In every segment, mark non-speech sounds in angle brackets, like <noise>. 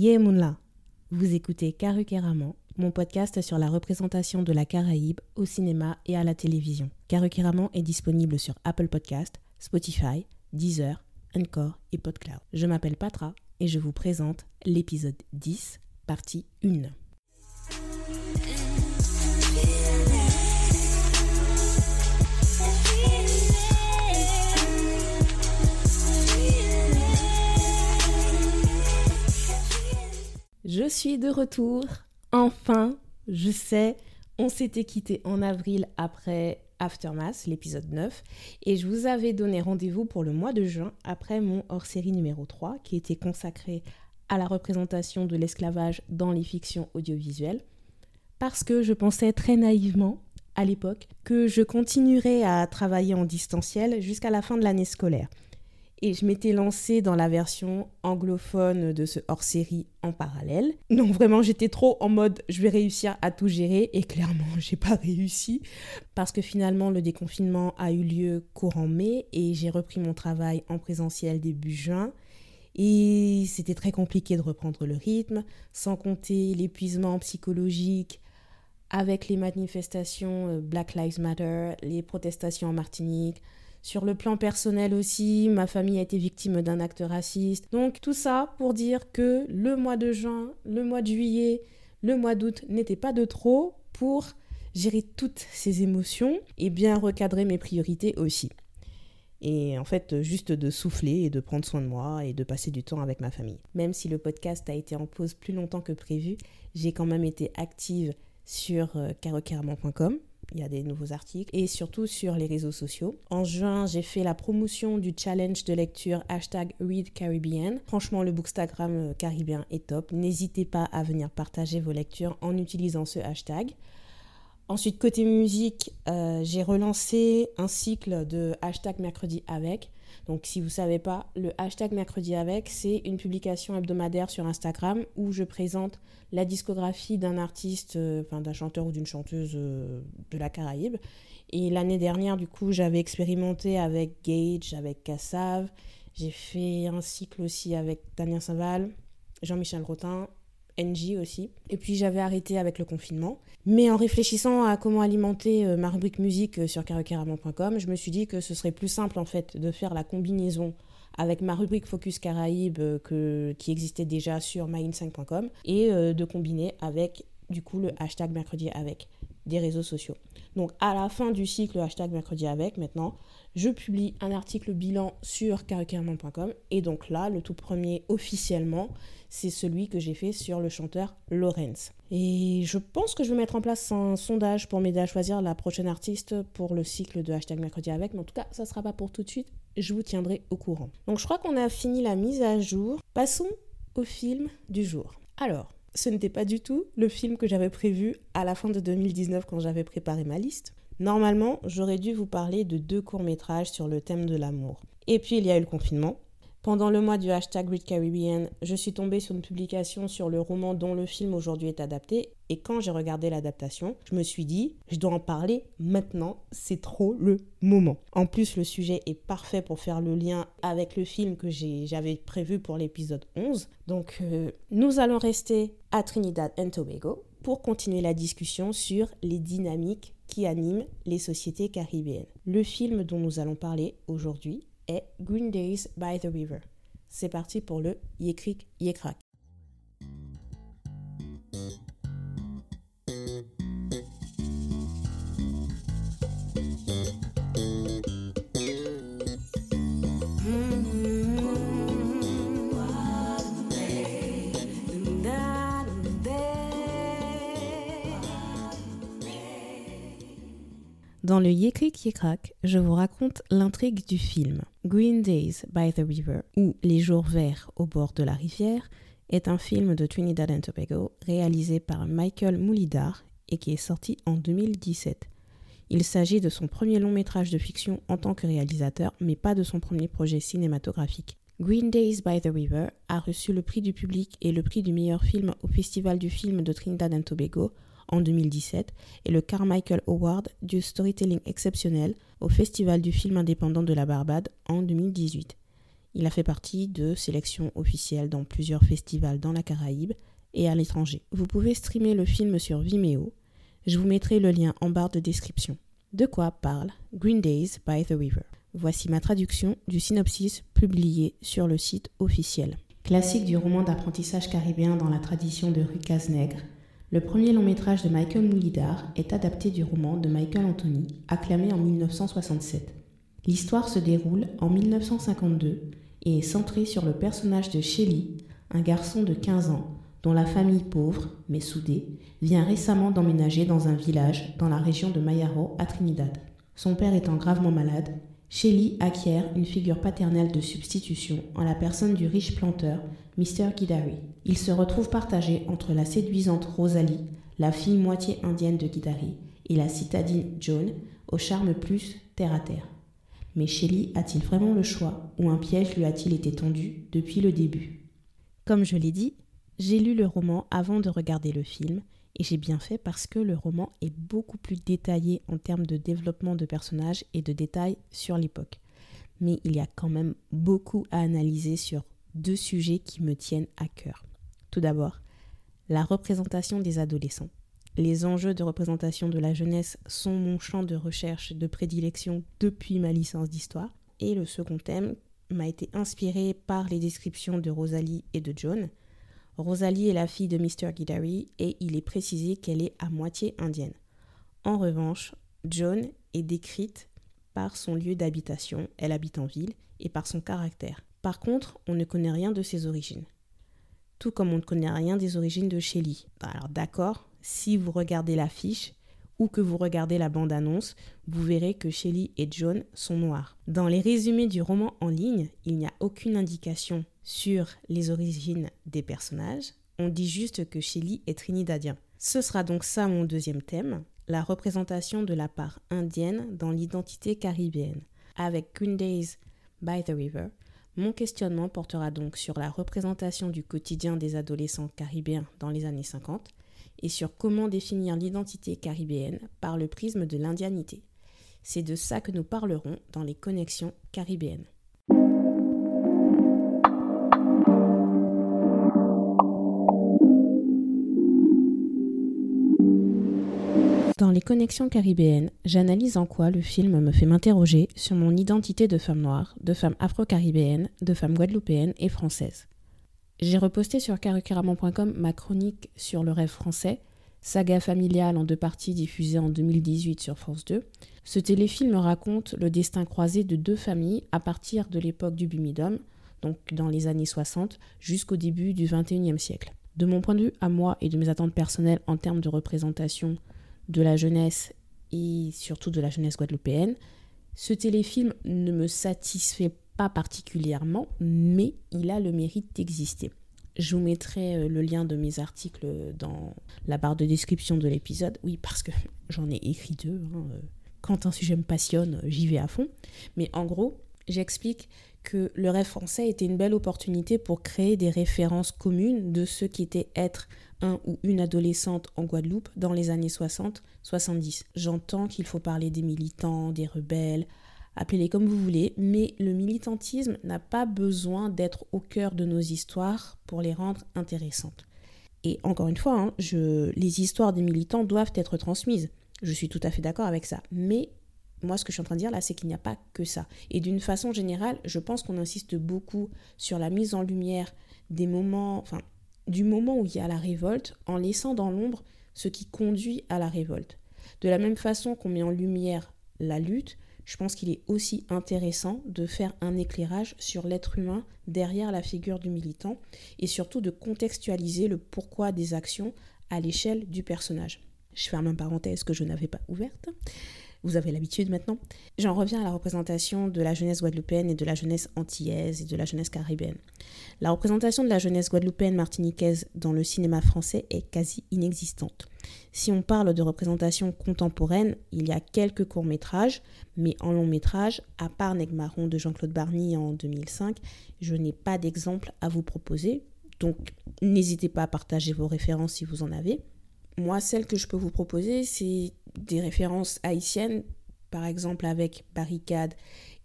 Yemunla, vous écoutez Karukeraman, mon podcast sur la représentation de la Caraïbe au cinéma et à la télévision. Karukeraman est disponible sur Apple Podcast, Spotify, Deezer, Encore et PodCloud. Je m'appelle Patra et je vous présente l'épisode 10, partie 1. Je suis de retour. Enfin, je sais, on s'était quitté en avril après Aftermath, l'épisode 9, et je vous avais donné rendez-vous pour le mois de juin après mon hors-série numéro 3 qui était consacré à la représentation de l'esclavage dans les fictions audiovisuelles, parce que je pensais très naïvement à l'époque que je continuerais à travailler en distanciel jusqu'à la fin de l'année scolaire. Et je m'étais lancée dans la version anglophone de ce hors-série en parallèle. Donc vraiment, j'étais trop en mode je vais réussir à tout gérer et clairement, <laughs> j'ai pas réussi parce que finalement le déconfinement a eu lieu courant mai et j'ai repris mon travail en présentiel début juin. Et c'était très compliqué de reprendre le rythme, sans compter l'épuisement psychologique avec les manifestations euh, Black Lives Matter, les protestations en Martinique, sur le plan personnel aussi, ma famille a été victime d'un acte raciste. Donc tout ça pour dire que le mois de juin, le mois de juillet, le mois d'août n'était pas de trop pour gérer toutes ces émotions et bien recadrer mes priorités aussi. Et en fait, juste de souffler et de prendre soin de moi et de passer du temps avec ma famille. Même si le podcast a été en pause plus longtemps que prévu, j'ai quand même été active sur euh, il y a des nouveaux articles et surtout sur les réseaux sociaux. En juin, j'ai fait la promotion du challenge de lecture hashtag ReadCaribbean. Franchement, le bookstagram euh, caribéen est top. N'hésitez pas à venir partager vos lectures en utilisant ce hashtag. Ensuite, côté musique, euh, j'ai relancé un cycle de hashtag mercredi avec. Donc, si vous ne savez pas, le hashtag mercredi avec, c'est une publication hebdomadaire sur Instagram où je présente la discographie d'un artiste, euh, d'un chanteur ou d'une chanteuse euh, de la Caraïbe. Et l'année dernière, du coup, j'avais expérimenté avec Gage, avec Kassav. J'ai fait un cycle aussi avec Damien Saval, Jean-Michel Rotin NJ aussi. Et puis j'avais arrêté avec le confinement. Mais en réfléchissant à comment alimenter euh, ma rubrique musique euh, sur karaokeramon.com, je me suis dit que ce serait plus simple en fait de faire la combinaison avec ma rubrique Focus Caraïbes euh, que, qui existait déjà sur myin5.com et de combiner avec du coup le hashtag mercredi avec des réseaux sociaux. Donc à la fin du cycle hashtag mercredi avec maintenant, je publie un article bilan sur karaokeramon.com et donc là, le tout premier officiellement, c'est celui que j'ai fait sur le chanteur Lorenz. Et je pense que je vais mettre en place un sondage pour m'aider à choisir la prochaine artiste pour le cycle de hashtag mercredi avec, mais en tout cas, ça ne sera pas pour tout de suite, je vous tiendrai au courant. Donc je crois qu'on a fini la mise à jour. Passons au film du jour. Alors, ce n'était pas du tout le film que j'avais prévu à la fin de 2019 quand j'avais préparé ma liste. Normalement, j'aurais dû vous parler de deux courts-métrages sur le thème de l'amour. Et puis il y a eu le confinement, pendant le mois du hashtag Read je suis tombée sur une publication sur le roman dont le film aujourd'hui est adapté. Et quand j'ai regardé l'adaptation, je me suis dit, je dois en parler maintenant, c'est trop le moment. En plus, le sujet est parfait pour faire le lien avec le film que j'avais prévu pour l'épisode 11. Donc, euh, nous allons rester à Trinidad and Tobago pour continuer la discussion sur les dynamiques qui animent les sociétés caribéennes. Le film dont nous allons parler aujourd'hui est Green Days by the River. C'est parti pour le Yekrik Yekrak. Dans le Yekrik Yekrak, je vous raconte l'intrigue du film. Green Days by the River, ou Les jours verts au bord de la rivière, est un film de Trinidad and Tobago réalisé par Michael Moulidar et qui est sorti en 2017. Il s'agit de son premier long métrage de fiction en tant que réalisateur, mais pas de son premier projet cinématographique. Green Days by the River a reçu le prix du public et le prix du meilleur film au Festival du film de Trinidad and Tobago en 2017 et le Carmichael Award du storytelling exceptionnel au Festival du film indépendant de la Barbade en 2018. Il a fait partie de sélections officielles dans plusieurs festivals dans la Caraïbe et à l'étranger. Vous pouvez streamer le film sur Vimeo. Je vous mettrai le lien en barre de description. De quoi parle Green Days by the River? Voici ma traduction du synopsis publié sur le site officiel. Classique du roman d'apprentissage caribéen dans la tradition de Rucas Nègre, le premier long métrage de Michael Moulidar est adapté du roman de Michael Anthony, acclamé en 1967. L'histoire se déroule en 1952 et est centrée sur le personnage de Shelly, un garçon de 15 ans dont la famille pauvre, mais soudée, vient récemment d'emménager dans un village dans la région de Mayaro à Trinidad. Son père étant gravement malade, Shelly acquiert une figure paternelle de substitution en la personne du riche planteur, Mr. Guidari. Il se retrouve partagé entre la séduisante Rosalie, la fille moitié indienne de Guidari, et la citadine Joan, au charme plus terre à terre. Mais Shelly a-t-il vraiment le choix ou un piège lui a-t-il été tendu depuis le début? Comme je l'ai dit, j'ai lu le roman avant de regarder le film et j'ai bien fait parce que le roman est beaucoup plus détaillé en termes de développement de personnages et de détails sur l'époque. Mais il y a quand même beaucoup à analyser sur deux sujets qui me tiennent à cœur. Tout d'abord, la représentation des adolescents. Les enjeux de représentation de la jeunesse sont mon champ de recherche de prédilection depuis ma licence d'histoire. Et le second thème m'a été inspiré par les descriptions de Rosalie et de John, Rosalie est la fille de Mr. Guidari et il est précisé qu'elle est à moitié indienne. En revanche, Joan est décrite par son lieu d'habitation, elle habite en ville, et par son caractère. Par contre, on ne connaît rien de ses origines. Tout comme on ne connaît rien des origines de Shelly. Alors d'accord, si vous regardez l'affiche ou que vous regardez la bande-annonce, vous verrez que Shelly et John sont noirs. Dans les résumés du roman en ligne, il n'y a aucune indication sur les origines des personnages, on dit juste que Shelly est trinidadien. Ce sera donc ça mon deuxième thème, la représentation de la part indienne dans l'identité caribéenne. Avec Green Days by the River, mon questionnement portera donc sur la représentation du quotidien des adolescents caribéens dans les années 50 et sur comment définir l'identité caribéenne par le prisme de l'indianité. C'est de ça que nous parlerons dans les connexions caribéennes. Dans les connexions caribéennes, j'analyse en quoi le film me fait m'interroger sur mon identité de femme noire, de femme afro-caribéenne, de femme guadeloupéenne et française. J'ai reposté sur carucaramon.com ma chronique sur le rêve français, saga familiale en deux parties diffusée en 2018 sur France 2. Ce téléfilm raconte le destin croisé de deux familles à partir de l'époque du Bumidum, donc dans les années 60, jusqu'au début du 21e siècle. De mon point de vue à moi et de mes attentes personnelles en termes de représentation de la jeunesse et surtout de la jeunesse guadeloupéenne, ce téléfilm ne me satisfait pas particulièrement, mais il a le mérite d'exister. Je vous mettrai euh, le lien de mes articles dans la barre de description de l'épisode. Oui, parce que <laughs> j'en ai écrit deux. Hein, euh. Quand un sujet me passionne, j'y vais à fond. Mais en gros, j'explique que le rêve français était une belle opportunité pour créer des références communes de ce qui était être un ou une adolescente en Guadeloupe dans les années 60-70. J'entends qu'il faut parler des militants, des rebelles, appelez-les comme vous voulez, mais le militantisme n'a pas besoin d'être au cœur de nos histoires pour les rendre intéressantes. Et encore une fois, hein, je, les histoires des militants doivent être transmises. Je suis tout à fait d'accord avec ça. Mais moi, ce que je suis en train de dire là, c'est qu'il n'y a pas que ça. Et d'une façon générale, je pense qu'on insiste beaucoup sur la mise en lumière des moments, du moment où il y a la révolte, en laissant dans l'ombre ce qui conduit à la révolte. De la même façon qu'on met en lumière la lutte, je pense qu'il est aussi intéressant de faire un éclairage sur l'être humain derrière la figure du militant et surtout de contextualiser le pourquoi des actions à l'échelle du personnage. Je ferme une parenthèse que je n'avais pas ouverte vous avez l'habitude maintenant. J'en reviens à la représentation de la jeunesse guadeloupéenne et de la jeunesse antillaise et de la jeunesse caribéenne. La représentation de la jeunesse guadeloupéenne martiniquaise dans le cinéma français est quasi inexistante. Si on parle de représentation contemporaine, il y a quelques courts-métrages, mais en long-métrage, à part Negmaron de Jean-Claude Barny en 2005, je n'ai pas d'exemple à vous proposer. Donc n'hésitez pas à partager vos références si vous en avez. Moi, celle que je peux vous proposer, c'est des références haïtiennes, par exemple avec Barricade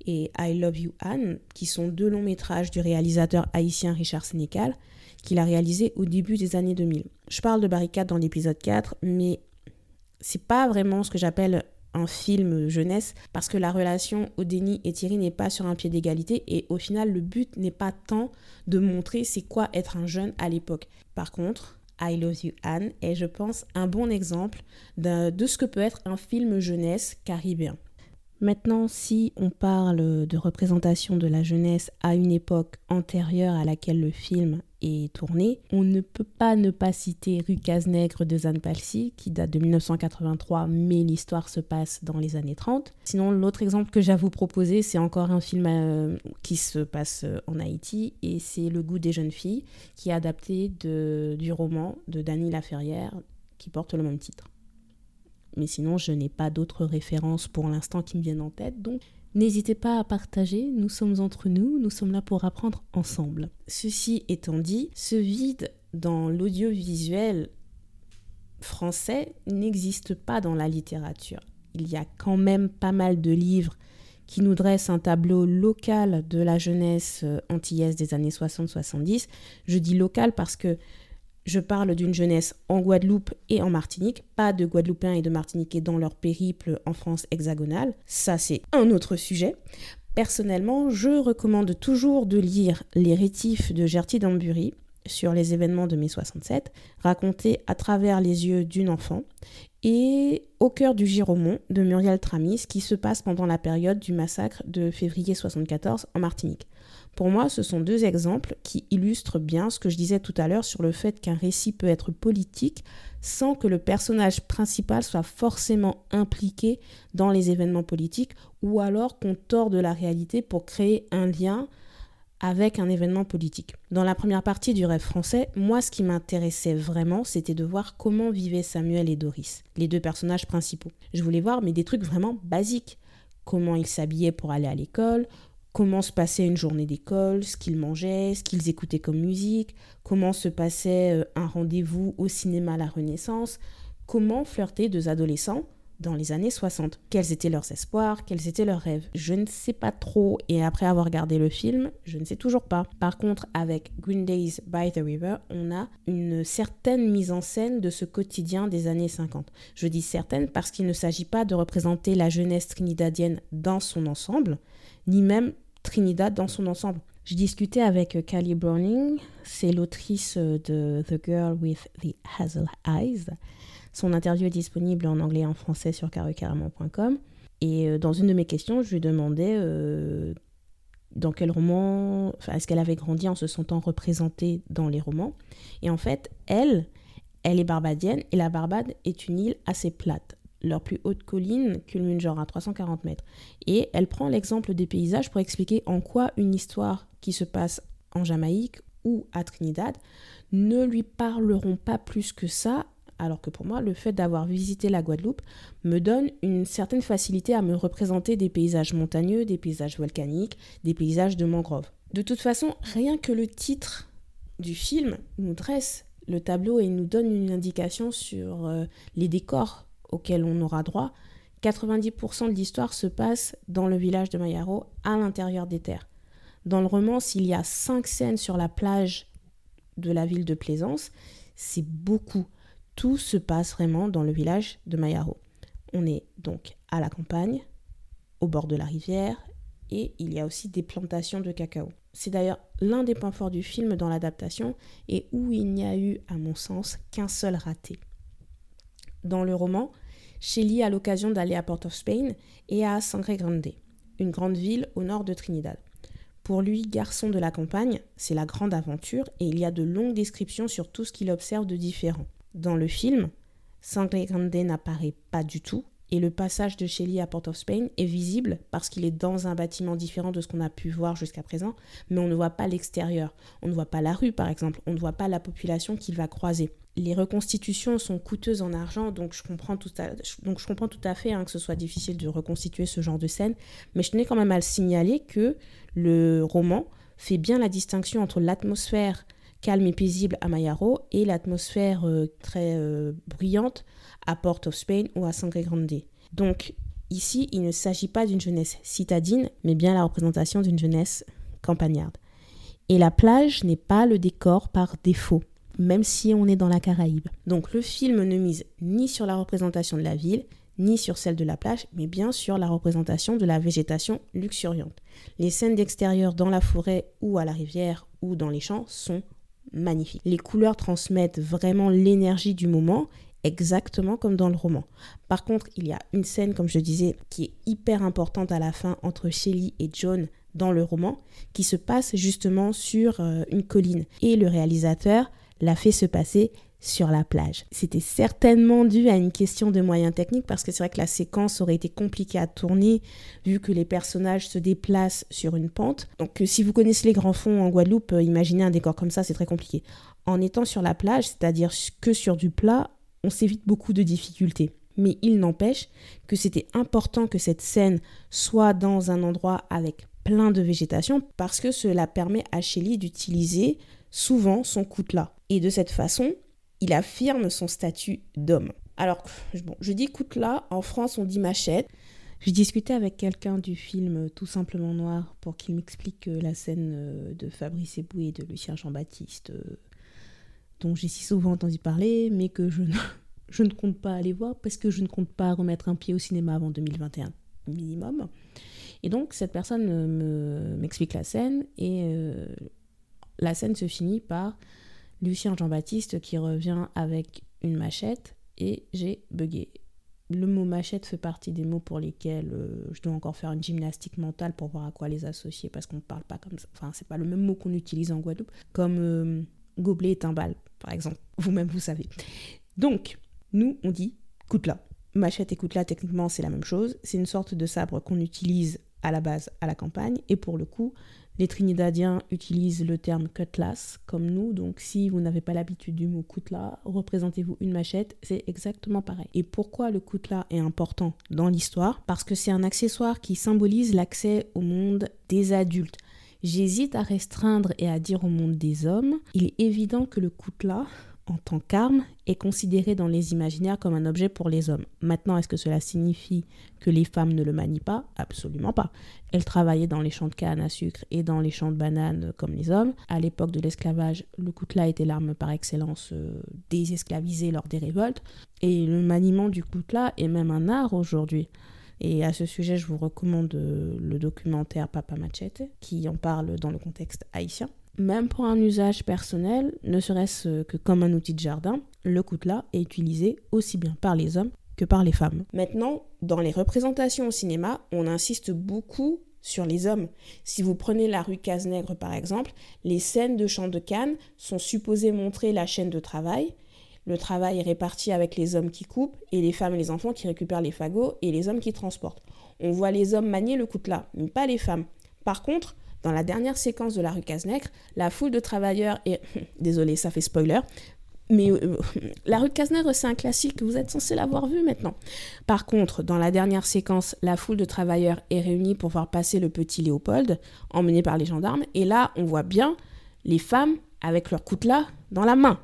et I Love You Anne, qui sont deux longs métrages du réalisateur haïtien Richard Sénécal, qu'il a réalisé au début des années 2000. Je parle de Barricade dans l'épisode 4, mais c'est pas vraiment ce que j'appelle un film jeunesse parce que la relation Odeni et Thierry n'est pas sur un pied d'égalité et au final le but n'est pas tant de montrer c'est quoi être un jeune à l'époque. Par contre, I Love You Anne est je pense un bon exemple de, ce que peut être un film jeunesse caribéen. Maintenant, si on parle de représentation de la jeunesse à une époque antérieure à laquelle le film est tourné, on ne peut pas ne pas citer Rue Casse-Nègre de Zane Palsy, qui date de 1983, mais l'histoire se passe dans les années 30. Sinon, l'autre exemple que j'ai à vous proposer, c'est encore un film euh, qui se passe euh, en Haïti, et c'est Le goût des jeunes filles, qui est adapté de, du roman de Dany Laferrière, qui porte le même titre. Mais sinon, je n'ai pas d'autres références pour l'instant qui me viennent en tête. Donc, n'hésitez pas à partager. Nous sommes entre nous. Nous sommes là pour apprendre ensemble. Ceci étant dit, ce vide dans l'audiovisuel français n'existe pas dans la littérature. Il y a quand même pas mal de livres qui nous dressent un tableau local de la jeunesse euh, antillaise des années 60-70. Je dis local parce que je parle d'une jeunesse en Guadeloupe et en Martinique, pas de Guadeloupéens et de Martiniquais dans leur périple en France hexagonale. Ça, c'est un autre sujet. Personnellement, je recommande toujours de lire Les rétifs de Gertie Dambury sur les événements de mai 67, racontés à travers les yeux d'une enfant, et Au cœur du Giromont de Muriel Tramis, qui se passe pendant la période du massacre de février 74 en Martinique. Pour moi, ce sont deux exemples qui illustrent bien ce que je disais tout à l'heure sur le fait qu'un récit peut être politique sans que le personnage principal soit forcément impliqué dans les événements politiques ou alors qu'on tord de la réalité pour créer un lien avec un événement politique. Dans la première partie du rêve français, moi ce qui m'intéressait vraiment, c'était de voir comment vivaient Samuel et Doris, les deux personnages principaux. Je voulais voir mais des trucs vraiment basiques. Comment ils s'habillaient pour aller à l'école, comment se passait une journée d'école, ce qu'ils mangeaient, ce qu'ils écoutaient comme musique, comment se passait euh, un rendez-vous au cinéma à la Renaissance, comment flirter deux adolescents dans les années 60. Quels étaient leurs espoirs, quels étaient leurs rêves? Je ne sais pas trop et après avoir regardé le film, je ne sais toujours pas. Par contre, avec Green Days by the River, on a une certaine mise en scène de ce quotidien des années 50. Je dis certaine parce qu'il ne s'agit pas de représenter la jeunesse trinidadienne dans son ensemble, ni même Trinidad dans son ensemble. J'ai discuté avec Callie Browning, c'est l'autrice de The Girl with the Hazel Eyes. Son interview est disponible en anglais et en français sur carrément.com. Et euh, dans une de mes questions, je lui demandais euh, dans quel roman, est-ce qu'elle avait grandi en se sentant représentée dans les romans? Et en fait, elle, elle est barbadienne et la Barbade est une île assez plate leur plus haute colline culmine genre à 340 mètres. Et elle prend l'exemple des paysages pour expliquer en quoi une histoire qui se passe en Jamaïque ou à Trinidad ne lui parleront pas plus que ça, alors que pour moi, le fait d'avoir visité la Guadeloupe me donne une certaine facilité à me représenter des paysages montagneux, des paysages volcaniques, des paysages de mangroves. De toute façon, rien que le titre du film nous dresse le tableau et nous donne une indication sur euh, les décors auquel on aura droit, 90% de l'histoire se passe dans le village de Mayaro, à l'intérieur des terres. Dans le roman, s'il y a cinq scènes sur la plage de la ville de Plaisance, c'est beaucoup. Tout se passe vraiment dans le village de Mayaro. On est donc à la campagne, au bord de la rivière, et il y a aussi des plantations de cacao. C'est d'ailleurs l'un des points forts du film dans l'adaptation et où il n'y a eu, à mon sens, qu'un seul raté. Dans le roman, Shelley a l'occasion d'aller à Port of Spain et à Sangre Grande, une grande ville au nord de Trinidad. Pour lui, garçon de la campagne, c'est la grande aventure et il y a de longues descriptions sur tout ce qu'il observe de différent. Dans le film, Sangre Grande n'apparaît pas du tout et le passage de Shelley à Port of Spain est visible parce qu'il est dans un bâtiment différent de ce qu'on a pu voir jusqu'à présent, mais on ne voit pas l'extérieur. On ne voit pas la rue par exemple, on ne voit pas la population qu'il va croiser les reconstitutions sont coûteuses en argent, donc je comprends tout à, donc je comprends tout à fait hein, que ce soit difficile de reconstituer ce genre de scène, mais je tenais quand même à le signaler que le roman fait bien la distinction entre l'atmosphère calme et paisible à Mayaro et l'atmosphère euh, très euh, bruyante à Port of Spain ou à Sangre Grande. Donc ici, il ne s'agit pas d'une jeunesse citadine, mais bien la représentation d'une jeunesse campagnarde. Et la plage n'est pas le décor par défaut, même si on est dans la Caraïbe. Donc le film ne mise ni sur la représentation de la ville, ni sur celle de la plage, mais bien sur la représentation de la végétation luxuriante. Les scènes d'extérieur dans la forêt ou à la rivière ou dans les champs sont magnifiques. Les couleurs transmettent vraiment l'énergie du moment, exactement comme dans le roman. Par contre, il y a une scène, comme je disais, qui est hyper importante à la fin entre Shelly et John dans le roman, qui se passe justement sur euh, une colline. Et le réalisateur l'a fait se passer sur la plage. C'était certainement dû à une question de moyens techniques parce que c'est vrai que la séquence aurait été compliquée à tourner vu que les personnages se déplacent sur une pente. Donc euh, si vous connaissez les grands fonds en Guadeloupe, euh, imaginez un décor comme ça, c'est très compliqué. En étant sur la plage, c'est-à-dire que sur du plat, on s'évite beaucoup de difficultés. Mais il n'empêche que c'était important que cette scène soit dans un endroit avec plein de végétation parce que cela permet à Shelly d'utiliser souvent son coutelas. Et de cette façon, il affirme son statut d'homme. Alors, je dis coutelas, en France on dit machette. J'ai discuté avec quelqu'un du film Tout simplement noir pour qu'il m'explique euh, la scène euh, de Fabrice Eboué et de Lucien Jean-Baptiste, euh, dont j'ai si souvent entendu parler, mais que je ne, <laughs> je ne compte pas aller voir parce que je ne compte pas remettre un pied au cinéma avant 2021 minimum. Et donc cette personne m'explique la scène et la scène se finit par Lucien Jean-Baptiste qui revient avec une machette et j'ai bugué. Le mot machette fait partie des mots pour lesquels euh, je dois encore faire une gymnastique mentale pour voir à quoi les associer parce qu'on ne parle pas comme ça. Enfin, c'est pas le même mot qu'on utilise en Guadeloupe, comme euh, gobelet et timbal, par exemple. Vous-même, vous savez. Donc, nous, on dit coutelas. Machette et coutelas, techniquement, c'est la même chose. C'est une sorte de sabre qu'on utilise à la base à la campagne. Et pour le coup, les Trinidadiens utilisent le terme cutlass comme nous, donc si vous n'avez pas l'habitude du mot cutlass, représentez-vous une machette, c'est exactement pareil. Et pourquoi le cutlass est important dans l'histoire? Parce que c'est un accessoire qui symbolise l'accès au monde des adultes. J'hésite à restreindre et à dire au monde des hommes. Il est évident que le cutlass en tant qu'arme est considéré dans les imaginaires comme un objet pour les hommes. Maintenant, est-ce que cela signifie que les femmes ne le manient pas? Absolument pas. Elles travaillaient dans les champs de canne à sucre et dans les champs de bananes comme les hommes. À l'époque de l'esclavage, le coutelas était l'arme par excellence euh, des esclavisés lors des révoltes. Et le maniement du coutelas est même un art aujourd'hui. Et à ce sujet, je vous recommande euh, le documentaire Papa Machete, qui en parle dans le contexte haïtien. Même pour un usage personnel, ne serait-ce que comme un outil de jardin, le coutelas est utilisé aussi bien par les hommes que par les femmes. Maintenant, dans les représentations au cinéma, on insiste beaucoup sur les hommes. Si vous prenez la rue Cazenègre par exemple, les scènes de chant de canne sont supposées montrer la chaîne de travail. Le travail est réparti avec les hommes qui coupent et les femmes et les enfants qui récupèrent les fagots et les hommes qui transportent. On voit les hommes manier le coutelas, mais pas les femmes. Par contre, dans la dernière séquence de la rue Cazenègre, la foule de travailleurs est... <laughs> Désolé, ça fait spoiler. Mais euh, <laughs> la rue de Cazenègre, c'est un classique, vous êtes censé l'avoir vu maintenant. Par contre, dans la dernière séquence, la foule de travailleurs est réunie pour voir passer le petit Léopold, emmené par les gendarmes. Et là, on voit bien les femmes avec leur coutelas dans la main.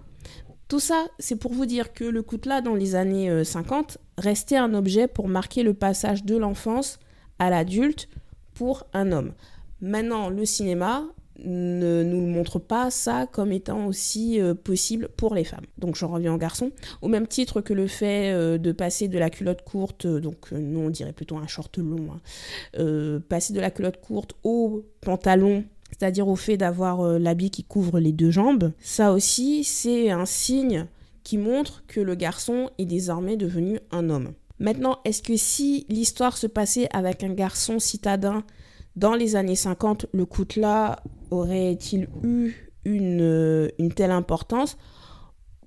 Tout ça, c'est pour vous dire que le coutelas, dans les années 50, euh, restait un objet pour marquer le passage de l'enfance à l'adulte pour un homme. Maintenant, le cinéma ne nous montre pas ça comme étant aussi euh, possible pour les femmes. Donc j'en reviens en garçon. Au même titre que le fait euh, de passer de la culotte courte, donc nous on dirait plutôt un short long, hein, passer de la culotte courte au pantalon c'est-à-dire au fait d'avoir l'habit qui couvre les deux jambes, ça aussi c'est un signe qui montre que le garçon est désormais devenu un homme. Maintenant, est-ce que si l'histoire se passait avec un garçon citadin dans les années 50, le coutelas aurait-il eu une, euh, une telle importance?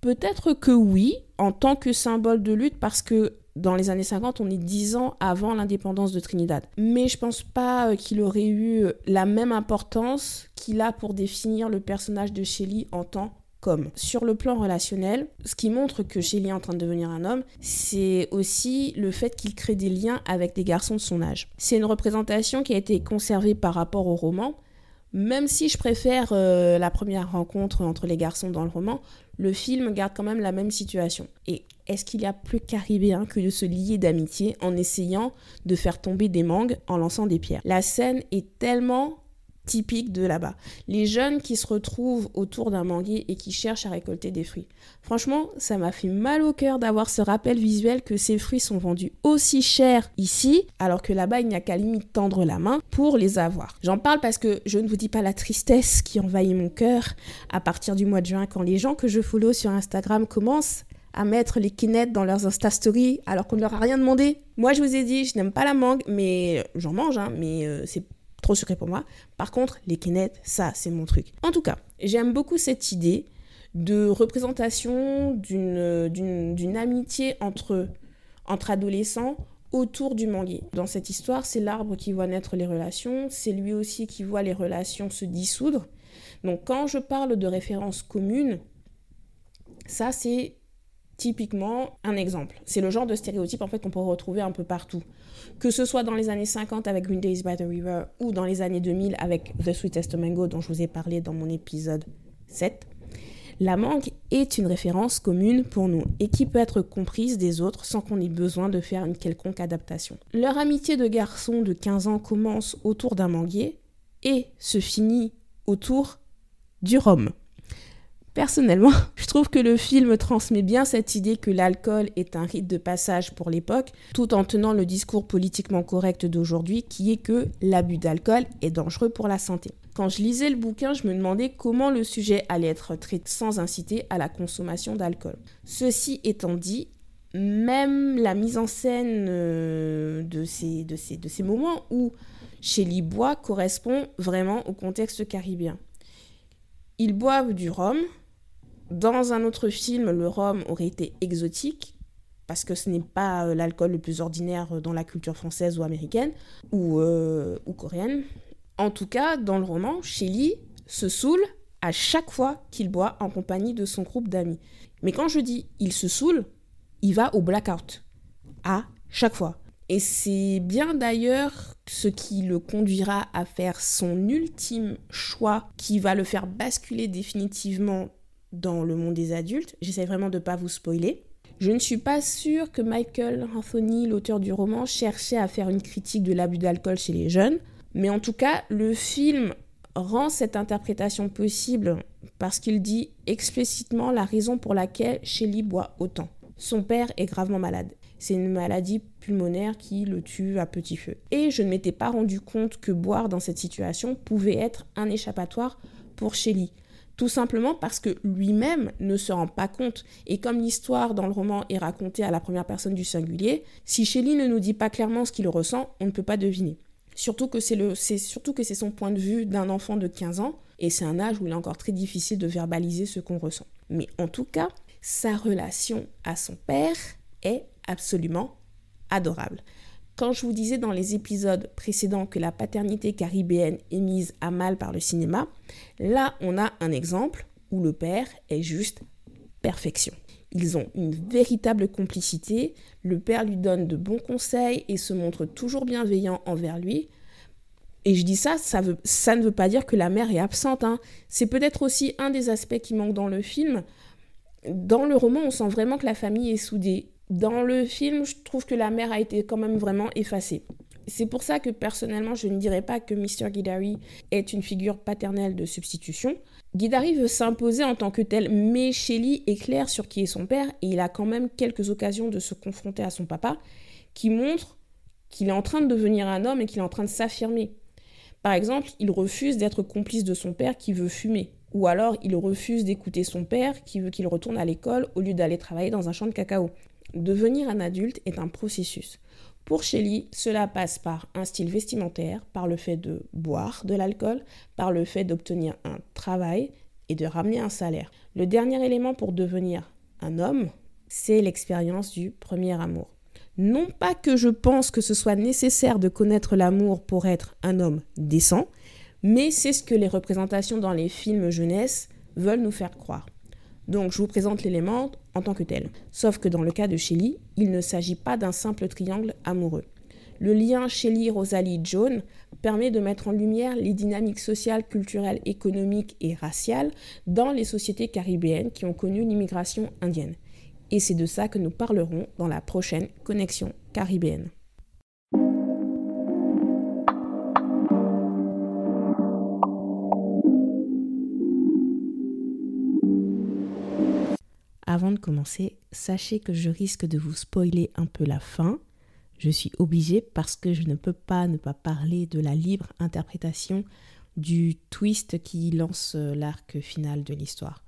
Peut-être que oui, en tant que symbole de lutte, parce que dans les années 50, on est dix ans avant l'indépendance de Trinidad. Mais je pense pas euh, qu'il aurait eu la même importance qu'il a pour définir le personnage de Shelley en tant comme. Sur le plan relationnel, ce qui montre que Shelly est en train de devenir un homme, c'est aussi le fait qu'il crée des liens avec des garçons de son âge. C'est une représentation qui a été conservée par rapport au roman, Même si je préfère euh, la première rencontre entre les garçons dans le roman, le film garde quand même la même situation. Et est-ce qu'il y a plus caribéen que de se lier d'amitié en essayant de faire tomber des mangues en lançant des pierres? La scène est tellement typique de là-bas. Les jeunes qui se retrouvent autour d'un manguier et qui cherchent à récolter des fruits. Franchement, ça m'a fait mal au cœur d'avoir ce rappel visuel que ces fruits sont vendus aussi cher ici, alors que là-bas, il n'y a qu'à limite tendre la main pour les avoir. J'en parle parce que je ne vous dis pas la tristesse qui envahit mon cœur à partir du mois de juin quand les gens que je follow sur Instagram commencent à mettre les kinettes dans leurs Insta Stories alors qu'on ne leur a rien demandé. Moi, je vous ai dit, je n'aime pas la mangue, mais j'en mange, hein, mais euh, c'est trop sucré pour moi. Par contre, les Kenneth, ça, c'est mon truc. En tout cas, j'aime beaucoup cette idée de représentation d'une amitié entre, entre adolescents autour du manguier. Dans cette histoire, c'est l'arbre qui voit naître les relations, c'est lui aussi qui voit les relations se dissoudre. Donc quand je parle de références communes, ça c'est typiquement un exemple. C'est le genre de stéréotype en fait qu'on peut retrouver un peu partout. Que ce soit dans les années 50 avec Green Days by the River ou dans les années 2000 avec The Sweetest Mango dont je vous ai parlé dans mon épisode 7. La mangue est une référence commune pour nous et qui peut être comprise des autres sans qu'on ait besoin de faire une quelconque adaptation. Leur amitié de garçon de 15 ans commence autour d'un manguier et se finit autour du rhum. Personnellement, <laughs> je trouve que le film transmet bien cette idée que l'alcool est un rite de passage pour l'époque, tout en tenant le discours politiquement correct d'aujourd'hui qui est que l'abus d'alcool est dangereux pour la santé. Quand je lisais le bouquin, je me demandais comment le sujet allait être traité sans inciter à la consommation d'alcool. Ceci étant dit, même la mise en scène euh, de, ces, de, ces, de ces moments où Shelly boit correspond vraiment au contexte caribéen. Ils boivent du rhum, dans un autre film, le rhum aurait été exotique, parce que ce n'est pas euh, l'alcool le plus ordinaire euh, dans la culture française ou américaine, ou, euh, ou coréenne. En tout cas, dans le roman, Shelly se saoule à chaque fois qu'il boit en compagnie de son groupe d'amis. Mais quand je dis il se saoule, il va au blackout. À chaque fois. Et c'est bien d'ailleurs ce qui le conduira à faire son ultime choix qui va le faire basculer définitivement dans le monde des adultes. J'essaie vraiment de ne pas vous spoiler. Je ne suis pas sûre que Michael Anthony, l'auteur du roman, cherchait à faire une critique de l'abus d'alcool chez les jeunes. Mais en tout cas, le film rend cette interprétation possible parce qu'il dit explicitement la raison pour laquelle Shelley boit autant. Son père est gravement malade. C'est une maladie pulmonaire qui le tue à petit feu. Et je ne m'étais pas rendu compte que boire dans cette situation pouvait être un échappatoire pour Shelley. Tout simplement parce que lui-même ne se rend pas compte. Et comme l'histoire dans le roman est racontée à la première personne du singulier, si Shelley ne nous dit pas clairement ce qu'il ressent, on ne peut pas deviner. Surtout que c'est surtout que c'est son point de vue d'un enfant de 15 ans, et c'est un âge où il est encore très difficile de verbaliser ce qu'on ressent. Mais en tout cas, sa relation à son père est absolument adorable. Quand je vous disais dans les épisodes précédents que la paternité caribéenne est mise à mal par le cinéma, là on a un exemple où le père est juste perfection. Ils ont une véritable complicité, le père lui donne de bons conseils et se montre toujours bienveillant envers lui. Et je dis ça, ça, ne veut pas dire que la mère est absente. Hein. C'est peut-être aussi un des aspects qui manque dans le film. Dans le roman, on sent vraiment que la famille est soudée. Dans le film, je trouve que la mère a été quand même vraiment effacée. C'est pour ça que personnellement, je ne dirais pas que Mr. Guidari est une figure paternelle de substitution. Guidari veut s'imposer en tant que tel, mais Shelly est clair sur qui est son père et il a quand même quelques occasions de se confronter à son papa qui montrent qu'il est en train de devenir un homme et qu'il est en train de s'affirmer. Par exemple, il refuse d'être complice de son père qui veut fumer. Ou alors, il refuse d'écouter son père qui veut qu'il retourne à l'école au lieu d'aller travailler dans un champ de cacao. Devenir un adulte est un processus. Pour Shelley, cela passe par un style vestimentaire, par le fait de boire de l'alcool, par le fait d'obtenir un travail et de ramener un salaire. Le dernier élément pour devenir un homme, c'est l'expérience du premier amour. Non pas que je pense que ce soit nécessaire de connaître l'amour pour être un homme décent, mais c'est ce que les représentations dans les films jeunesse veulent nous faire croire. Donc je vous présente l'élément en tant que tel. Sauf que dans le cas de Shelly, il ne s'agit pas d'un simple triangle amoureux. Le lien Shelly, Rosalie, Joan permet de mettre en lumière les dynamiques sociales, culturelles, économiques et raciales dans les sociétés caribéennes qui ont connu l'immigration indienne. Et c'est de ça que nous parlerons dans la prochaine connexion caribéenne. Avant de commencer, sachez que je risque de vous spoiler un peu la fin. Je suis obligée parce que je ne peux pas ne pas parler de la libre interprétation du twist qui lance euh, l'arc final de l'histoire.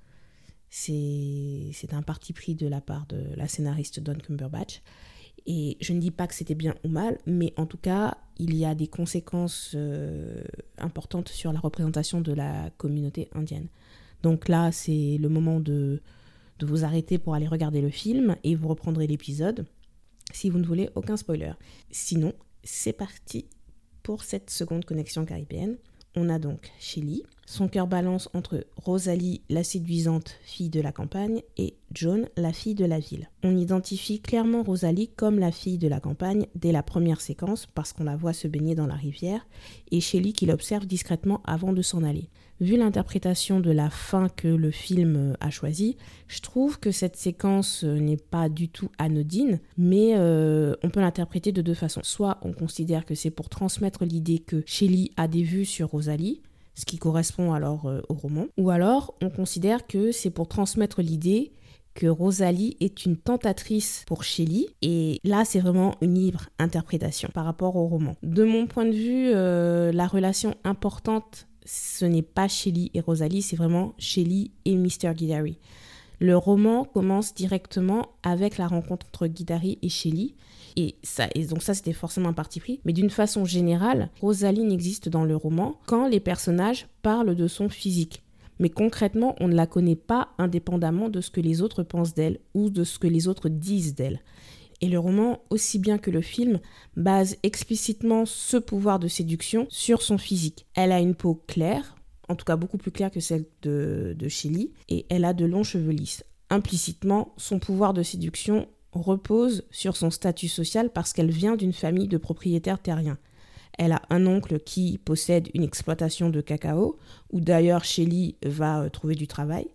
C'est un parti pris de la part de la scénariste Don Cumberbatch. Et je ne dis pas que c'était bien ou mal, mais en tout cas, il y a des conséquences euh, importantes sur la représentation de la communauté indienne. Donc là, c'est le moment de, de vous arrêter pour aller regarder le film et vous reprendrez l'épisode si vous ne voulez aucun spoiler. Sinon, c'est parti pour cette seconde connexion caribéenne. On a donc Shelly. Son cœur balance entre Rosalie, la séduisante fille de la campagne, et John, la fille de la ville. On identifie clairement Rosalie comme la fille de la campagne dès la première séquence parce qu'on la voit se baigner dans la rivière, et Shelly qui l'observe discrètement avant de s'en aller vu l'interprétation de la fin que le film a choisie, je trouve que cette séquence n'est pas du tout anodine, mais euh, on peut l'interpréter de deux façons. Soit on considère que c'est pour transmettre l'idée que Shelley a des vues sur Rosalie, ce qui correspond alors euh, au roman, ou alors on considère que c'est pour transmettre l'idée que Rosalie est une tentatrice pour Shelley. Et là, c'est vraiment une libre interprétation par rapport au roman. De mon point de vue, euh, la relation importante ce n'est pas Shelly et Rosalie, c'est vraiment Shelly et Mr. Guidari. Le roman commence directement avec la rencontre entre Guidari et Shelly. Et, ça, donc ça, c'était forcément un parti pris. Mais d'une façon générale, Rosalie n'existe dans le roman quand les personnages parlent de son physique. Mais concrètement, on ne la connaît pas indépendamment de ce que les autres pensent d'elle ou de ce que les autres disent d'elle. Et le roman, aussi bien que le film, base explicitement ce pouvoir de séduction sur son physique. Elle a une peau claire, en tout cas beaucoup plus claire que celle de, de Shelly, et elle a de longs cheveux lisses. Implicitement, son pouvoir de séduction repose sur son statut social parce qu'elle vient d'une famille de propriétaires terriens. Elle a un oncle qui possède une exploitation de cacao, où d'ailleurs Shelly va euh, trouver du travail,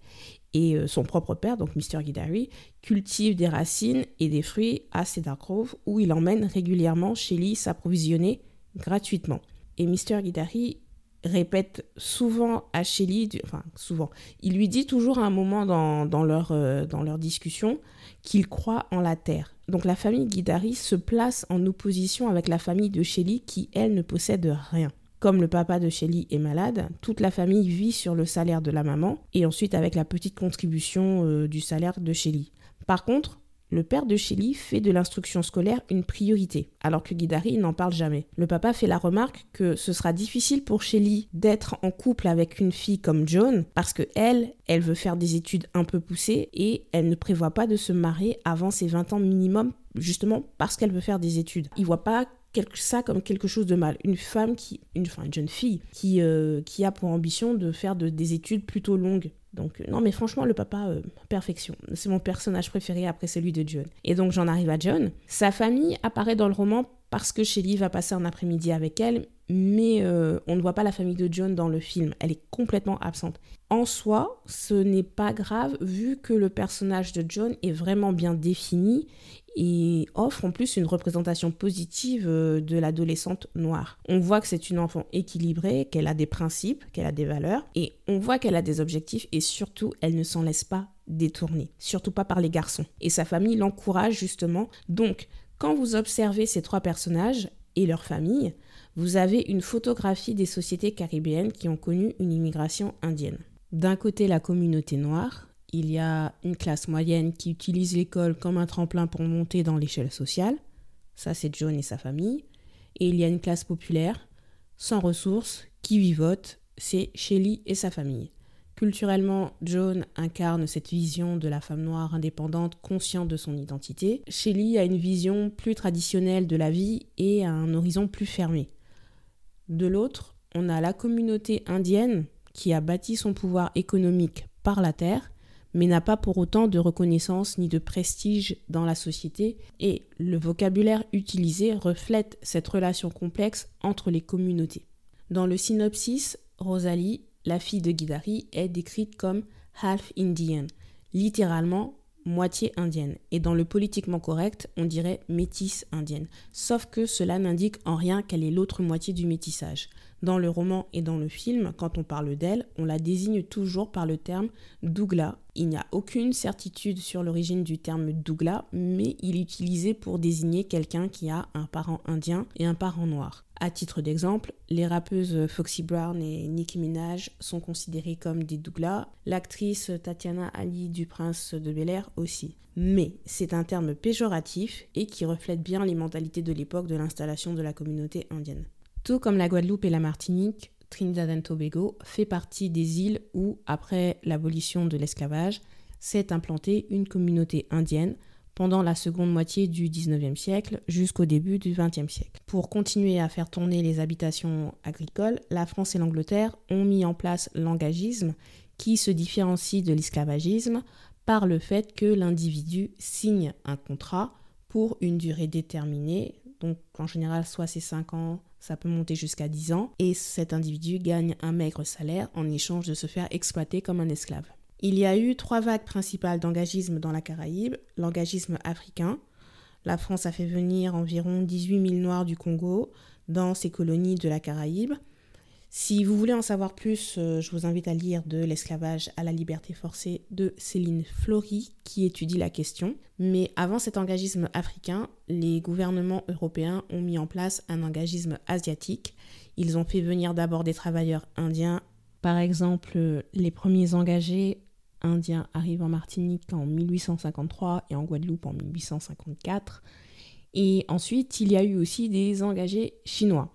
et euh, son propre père, donc Mr. Guidari, cultive des racines et des fruits à Cedar Grove où il emmène régulièrement Shelly s'approvisionner gratuitement. Et Mr. Guidari répète souvent à Shelly, enfin souvent, il lui dit toujours à un moment dans, leur, euh, dans leur discussion qu'il croit en la terre. Donc la famille Guidari se place en opposition avec la famille de Shelly qui, elle, ne possède rien. Comme le papa de Shelly est malade, toute la famille vit sur le salaire de la maman et ensuite avec la petite contribution euh, du salaire de Shelly. Par contre, le père de Shelly fait de l'instruction scolaire une priorité, alors que Guidari n'en parle jamais. Le papa fait la remarque que ce sera difficile pour Shelly d'être en couple avec une fille comme Joan, parce que elle, elle veut faire des études un peu poussées et elle ne prévoit pas de se marier avant ses 20 ans minimum, justement parce qu'elle veut faire des études. Il voit pas ça comme quelque chose de mal. Une femme qui, une, enfin, une jeune fille qui, euh, qui a pour ambition de faire de, des études plutôt longues. Donc, euh, non, mais franchement, le papa, euh, perfection. C'est mon personnage préféré après celui de John. Et donc, j'en arrive à John. Sa famille apparaît dans le roman parce que Shelly va passer un après-midi avec elle, mais on ne voit pas la famille de John dans le film. Elle est complètement absente. En soi, ce n'est pas grave vu que le personnage de John est vraiment bien défini et offre en plus une représentation positive euh, de l'adolescente noire. On voit que c'est une enfant équilibrée, qu'elle a des principes, qu'elle a des valeurs, et on voit qu'elle a des objectifs, et surtout, elle ne s'en laisse pas détourner, surtout pas par les garçons. Et sa famille l'encourage justement. Donc, quand vous observez ces trois personnages et leur famille, vous avez une photographie des sociétés caribéennes qui ont connu une immigration indienne. D'un côté, la communauté noire, il y a une classe moyenne qui utilise l'école comme un tremplin pour monter dans l'échelle sociale. Ça, c'est John et sa famille. Et il y a une classe populaire, sans ressources, qui vivote. C'est Shelly et sa famille. Culturellement, John incarne cette vision de la femme noire indépendante, consciente de son identité. Shelly a une vision plus traditionnelle de la vie et a un horizon plus fermé. De l'autre, on a la communauté indienne qui a bâti son pouvoir économique par la terre mais n'a pas pour autant de reconnaissance ni de prestige dans la société, et le vocabulaire utilisé reflète cette relation complexe entre les communautés. Dans le synopsis, Rosalie, la fille de Guidari, est décrite comme half Indian, littéralement moitié indienne. Et dans le politiquement correct, on dirait métisse indienne. Sauf que cela n'indique en rien qu'elle est l'autre moitié du métissage. Dans le roman et dans le film, quand on parle d'elle, on la désigne toujours par le terme Douglas. Il n'y a aucune certitude sur l'origine du terme Douglas, mais il est utilisé pour désigner quelqu'un qui a un parent indien et un parent noir. À titre d'exemple, les rappeuses Foxy Brown et Nicki Minaj sont considérées comme des Douglas, l'actrice Tatiana Ali du Prince de Bel Air aussi. Mais c'est un terme péjoratif et qui reflète bien les mentalités de l'époque de l'installation de la communauté indienne. Tout comme la Guadeloupe et la Martinique, Trinidad et Tobago fait partie des îles où, après l'abolition de l'esclavage, s'est implantée une communauté indienne pendant la seconde moitié du XIXe siècle jusqu'au début du XXe siècle. Pour continuer à faire tourner les habitations agricoles, la France et l'Angleterre ont mis en place l'engagisme qui se différencie de l'esclavagisme par le fait que l'individu signe un contrat pour une durée déterminée, donc en général soit c'est 5 ans, ça peut monter jusqu'à 10 ans, et cet individu gagne un maigre salaire en échange de se faire exploiter comme un esclave. Il y a eu trois vagues principales d'engagisme dans la Caraïbe. L'engagisme africain. La France a fait venir environ 18 000 Noirs du Congo dans ses colonies de la Caraïbe. Si vous voulez en savoir plus, euh, je vous invite à lire De l'esclavage à la liberté forcée de Céline Flory qui étudie la question. Mais avant cet engagisme africain, les gouvernements européens ont mis en place un engagisme asiatique. Ils ont fait venir d'abord des travailleurs indiens. Par exemple, les premiers engagés indiens arrivent en Martinique en 1853 et en Guadeloupe en 1854. Et ensuite, il y a eu aussi des engagés chinois.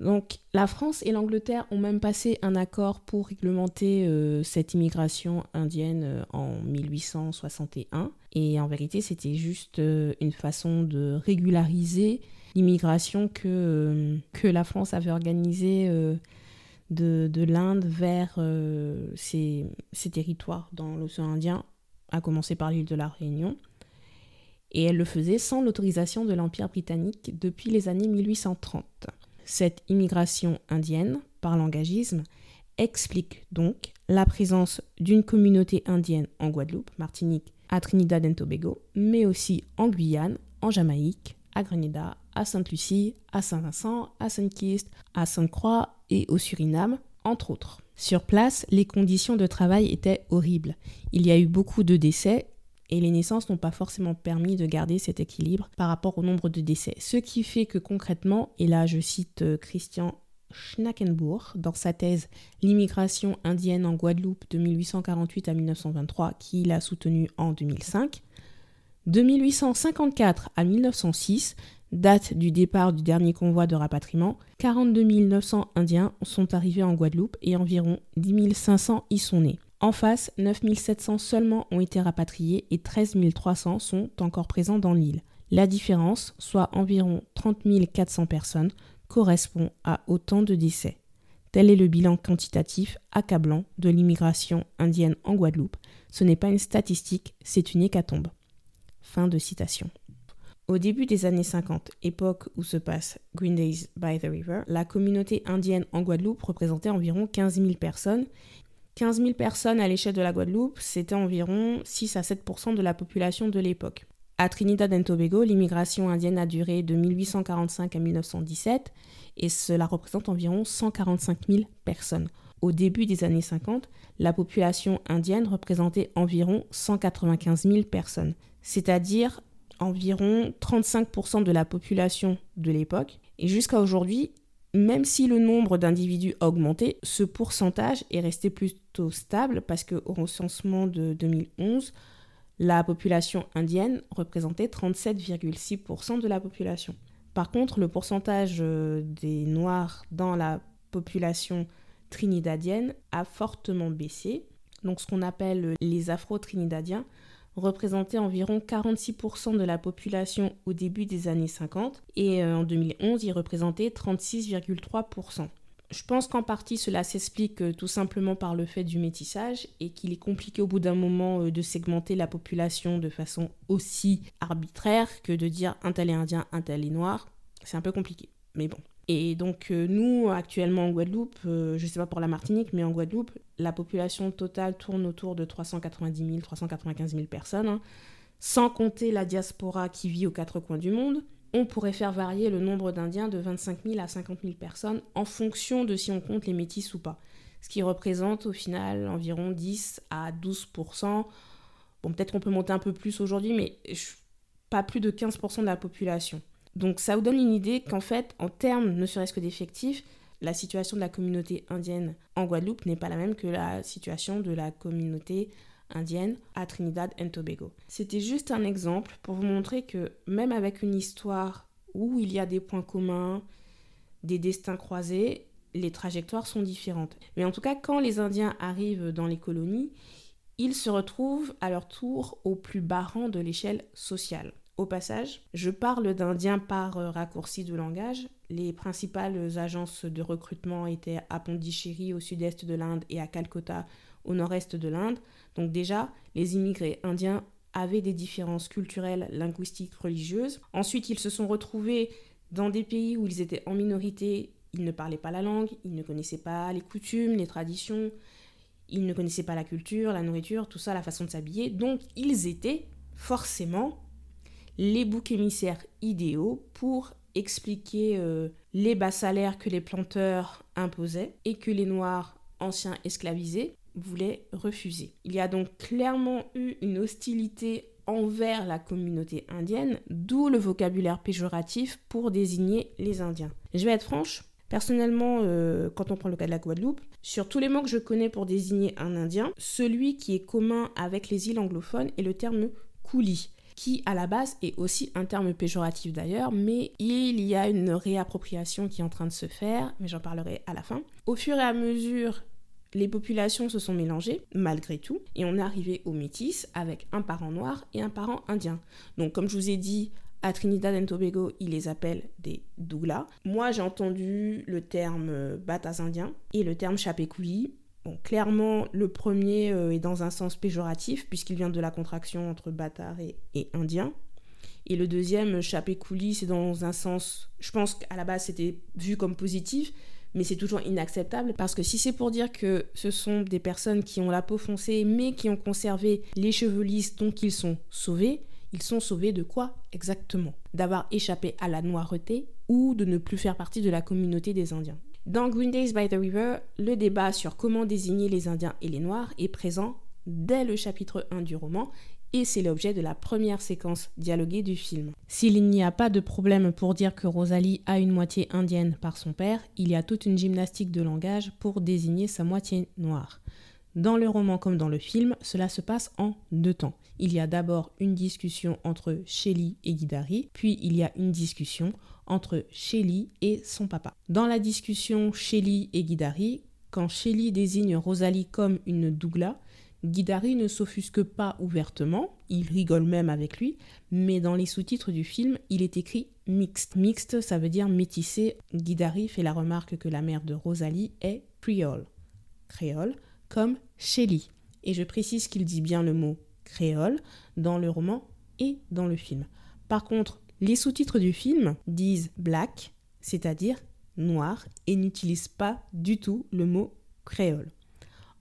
Donc la France et l'Angleterre ont même passé un accord pour réglementer euh, cette immigration indienne euh, en 1861. Et en vérité, c'était juste euh, une façon de régulariser l'immigration que, que la France avait organisée de, de l'Inde vers ses, ses territoires dans l'océan Indien, à commencer par l'île de la Réunion. Et elle le faisait sans l'autorisation de l'Empire britannique depuis les années 1830. Cette immigration indienne, par l'engagisme, explique donc la présence d'une communauté indienne en Guadeloupe, Martinique, à Trinidad et Tobago, mais aussi en Guyane, en Jamaïque, à Grenada, à Sainte-Lucie, à Saint-Vincent, à Sainte-Kitts, à Sainte-Croix et au Suriname, entre autres. Sur place, les conditions de travail étaient horribles. Il y a eu beaucoup de décès et les naissances n'ont pas forcément permis de garder cet équilibre par rapport au nombre de décès. Ce qui fait que concrètement, et là je cite euh, Christian Schnackenbourg dans sa thèse L'immigration indienne en Guadeloupe de 1848 à 1923 qu'il a soutenu en 2005, de 1854 à 1906, date du départ du dernier convoi de rapatriement, 42 900 Indiens sont arrivés en Guadeloupe et environ 10 500 y sont nés. En face, 9700 seulement ont été rapatriés et 13 300 sont encore présents dans l'île. La différence, soit environ 30 400 personnes, correspond à autant de décès. Tel est le bilan quantitatif accablant de l'immigration indienne en Guadeloupe. Ce n'est pas une statistique, c'est une hécatombe. Fin de citation. Au début des années 50, époque où se passe Green Days by the River, la communauté indienne en Guadeloupe représentait environ 15 000 personnes 15 000 personnes à l'échelle de la Guadeloupe, c'était environ 6 à 7% de la population de l'époque. À Trinidad et Tobago, l'immigration indienne a duré de 1845 à 1917 et cela représente environ 145 000 personnes. Au début des années 50, la population indienne représentait environ 195 000 personnes, c'est-à-dire environ 35% de la population de l'époque. Et jusqu'à aujourd'hui, même si le nombre d'individus a augmenté, ce pourcentage est resté plutôt stable parce qu'au recensement de 2011, la population indienne représentait 37,6% de la population. Par contre, le pourcentage euh, des Noirs dans la population trinidadienne a fortement baissé. Donc ce qu'on appelle les Afro-Trinidadiens représentait environ 46% de la population au début des années 50 et euh, en 2011 il représentait 36,3%. Je pense qu'en partie cela s'explique euh, tout simplement par le fait du métissage et qu'il est compliqué au bout d'un moment euh, de segmenter la population de façon aussi arbitraire que de dire un tel est indien, un tel est noir. C'est un peu compliqué, mais bon. Et donc euh, nous, actuellement en Guadeloupe, je ne sais pas pour la Martinique, mais en Guadeloupe, la population totale tourne autour de 390 000, 395 000 personnes, hein. sans compter la diaspora qui vit aux quatre coins du monde. On pourrait faire varier le nombre d'Indiens de 25 000 à 50 000 personnes en fonction de si on compte les métis ou pas. Ce qui représente au final environ 10 à 12 Bon, peut-être qu'on peut monter un peu plus aujourd'hui, mais pas plus de 15% de la population. Donc ça vous donne une idée qu'en fait, en termes ne serait-ce que d'effectifs, la situation de la communauté indienne en Guadeloupe n'est pas la même que la situation de la communauté indienne à Trinidad et Tobago. C'était juste un exemple pour vous montrer que même avec une histoire où il y a des points communs, des destins croisés, les trajectoires sont différentes. Mais en tout cas, quand les Indiens arrivent dans les colonies, ils se retrouvent à leur tour au plus bas rang de l'échelle sociale. Au passage, je parle d'Indiens par euh, raccourci de langage. Les principales agences de recrutement étaient à Pondichéry au sud-est de l'Inde et à Calcutta au nord-est de l'Inde. Donc déjà, les immigrés indiens avaient des différences culturelles, linguistiques, religieuses. Ensuite, ils se sont retrouvés dans des pays où ils étaient en minorité, ils ne parlaient pas la langue, ils ne connaissaient pas les coutumes, les traditions, ils ne connaissaient pas la culture, la nourriture, tout ça, la façon de s'habiller. Donc, ils étaient forcément les boucs émissaires idéaux pour expliquer euh, les bas salaires que les planteurs imposaient et que les Noirs anciens esclavisés voulaient refuser. Il y a donc clairement eu une hostilité envers la communauté indienne, d'où le vocabulaire péjoratif pour désigner les Indiens. Je vais être franche, personnellement, euh, quand on prend le cas de la Guadeloupe, sur tous les mots que je connais pour désigner un Indien, celui qui est commun avec les îles anglophones est le terme coulis qui à la base est aussi un terme péjoratif d'ailleurs, mais il y a une réappropriation qui est en train de se faire, mais j'en parlerai à la fin. Au fur et à mesure, les populations se sont mélangées, malgré tout, et on est arrivé aux métis avec un parent noir et un parent indien. Donc comme je vous ai dit, à Trinidad et Tobago, ils les appellent des Douglas. Moi, j'ai entendu le terme Batas indien et le terme Clairement, le premier euh, est dans un sens péjoratif, puisqu'il vient de la contraction entre bâtard et, indien. Et le deuxième, chapécouli, c'est dans un sens, je pense qu'à la base c'était vu comme positif, mais c'est toujours inacceptable parce que si c'est pour dire que ce sont des personnes qui ont la peau foncée mais qui ont conservé les cheveux lisses donc ils sont sauvés, ils sont sauvés de quoi exactement? D'avoir échappé à la noireté ou de ne plus faire partie de la communauté des Indiens. Dans Green Days by the River, le débat sur comment désigner les Indiens et les Noirs est présent dès le chapitre 1 du roman et c'est l'objet de la première séquence dialoguée du film. S'il n'y a pas de problème pour dire que Rosalie a une moitié indienne par son père, il y a toute une gymnastique de langage pour désigner sa moitié noire. Dans le roman comme dans le film, cela se passe en deux temps. Il y a d'abord une discussion entre Shelly et Guidari, puis il y a une discussion entre Shelly et son papa. Dans la discussion Shelly et Guidari, quand Shelly désigne Rosalie comme une Dougla, Guidari ne s'offusque pas ouvertement, il rigole même avec lui, mais dans les sous-titres du film, il est écrit mixte. Mixte, ça veut dire métissé. Guidari fait la remarque que la mère de Rosalie est créole. Créole, comme Shelly. Et je précise qu'il dit bien le mot créole dans le roman et dans le film. Par contre, les sous-titres du film disent black, c'est-à-dire noir, et n'utilisent pas du tout le mot créole.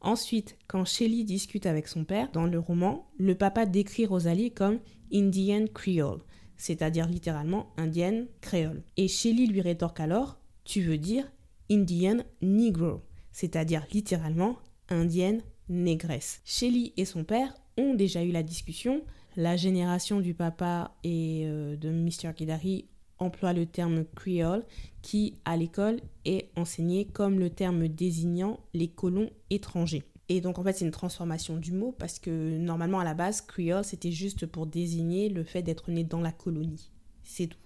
Ensuite, quand Shelly discute avec son père, dans le roman, le papa décrit Rosalie comme Indian Creole, c'est-à-dire littéralement indienne créole. Et Shelly lui rétorque alors Tu veux dire Indian Negro, c'est-à-dire littéralement indienne négresse. Shelly et son père ont déjà eu la discussion la génération du papa et euh, de Mr. Kidari emploie le terme creole qui, à l'école, est enseigné comme le terme désignant les colons étrangers. Et donc en fait c'est une transformation du mot parce que normalement à la base creole c'était juste pour désigner le fait d'être né dans la colonie. C'est tout.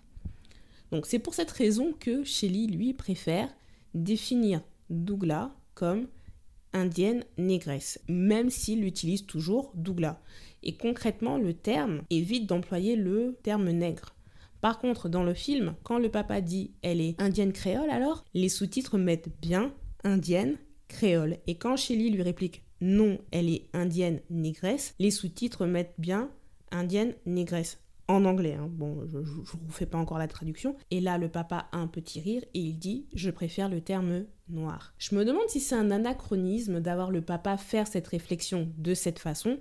Donc c'est pour cette raison que Shelley lui préfère définir Douglas comme indienne négresse, même s'il utilise toujours Douglas. Et concrètement, le terme évite d'employer le terme nègre. Par contre, dans le film, quand le papa dit elle est indienne créole, alors les sous-titres mettent bien indienne créole. Et quand Shelly lui réplique non, elle est indienne négresse, les sous-titres mettent bien indienne négresse. en anglais. Hein. Bon, je ne vous fais pas encore la traduction. Et là, le papa a un petit rire et il dit Je préfère le terme Je me demande si c'est un anachronisme d'avoir le papa faire cette réflexion de cette façon,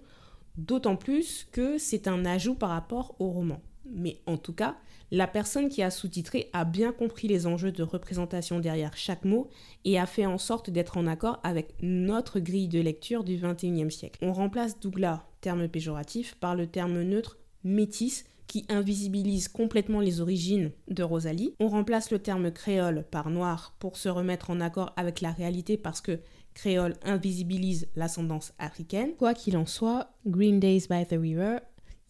d'autant plus que c'est un ajout par rapport au roman. Mais en tout cas, la personne qui a sous-titré a bien compris les enjeux de représentation derrière chaque mot et a fait en sorte d'être en accord avec notre grille de lecture du XXIe siècle. On remplace Douglas, terme péjoratif, par le terme neutre métis qui invisibilise complètement les origines de Rosalie. On remplace le terme créole par noir pour se remettre en accord avec la réalité parce que créole invisibilise l'ascendance africaine. Quoi qu'il en soit, Green Days by the River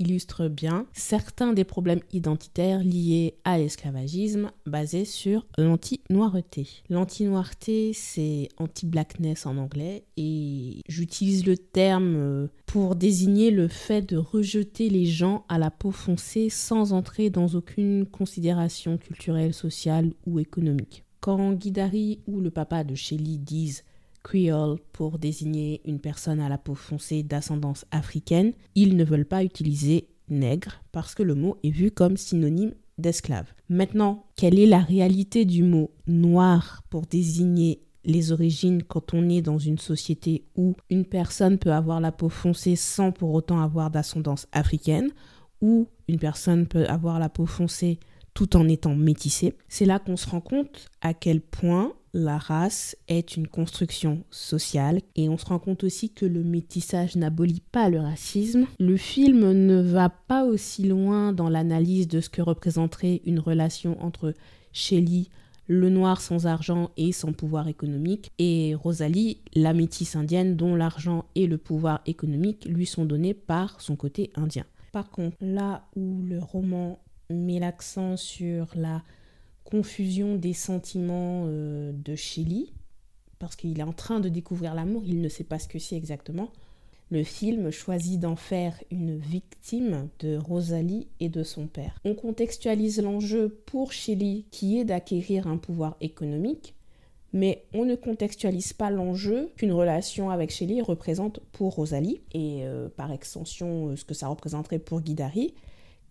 illustre bien certains des problèmes identitaires liés à l'esclavagisme basés sur l'anti-noireté. L'anti-noireté, c'est anti-blackness en anglais et j'utilise le terme euh, pour désigner le fait de rejeter les gens à la peau foncée sans entrer dans aucune considération culturelle, sociale ou économique. Quand Guidari ou le papa de Shelley disent creole pour désigner une personne à la peau foncée d'ascendance africaine, ils ne veulent pas utiliser nègre parce que le mot est vu comme synonyme d'esclave. Maintenant, quelle est la réalité du mot noir pour désigner les origines quand on est dans une société où une personne peut avoir la peau foncée sans pour autant avoir d'ascendance africaine, ou une personne peut avoir la peau foncée tout en étant métissée, c'est là qu'on se rend compte à quel point la race est une construction sociale et on se rend compte aussi que le métissage n'abolit pas le racisme. Le film ne va pas aussi loin dans l'analyse de ce que représenterait une relation entre Shelley, le noir sans argent et sans pouvoir économique, et Rosalie, la métisse indienne dont l'argent et le pouvoir économique lui sont donnés par son côté indien. Par contre, là où le roman met l'accent sur la confusion des sentiments euh, de Shelley, parce qu'il est en train de découvrir l'amour, il ne sait pas ce que c'est exactement. Le film choisit d'en faire une victime de Rosalie et de son père. On contextualise l'enjeu pour Shelley qui est d'acquérir un pouvoir économique, mais on ne contextualise pas l'enjeu qu'une relation avec Shelley représente pour Rosalie, et euh, par extension euh, ce que ça représenterait pour Guidari,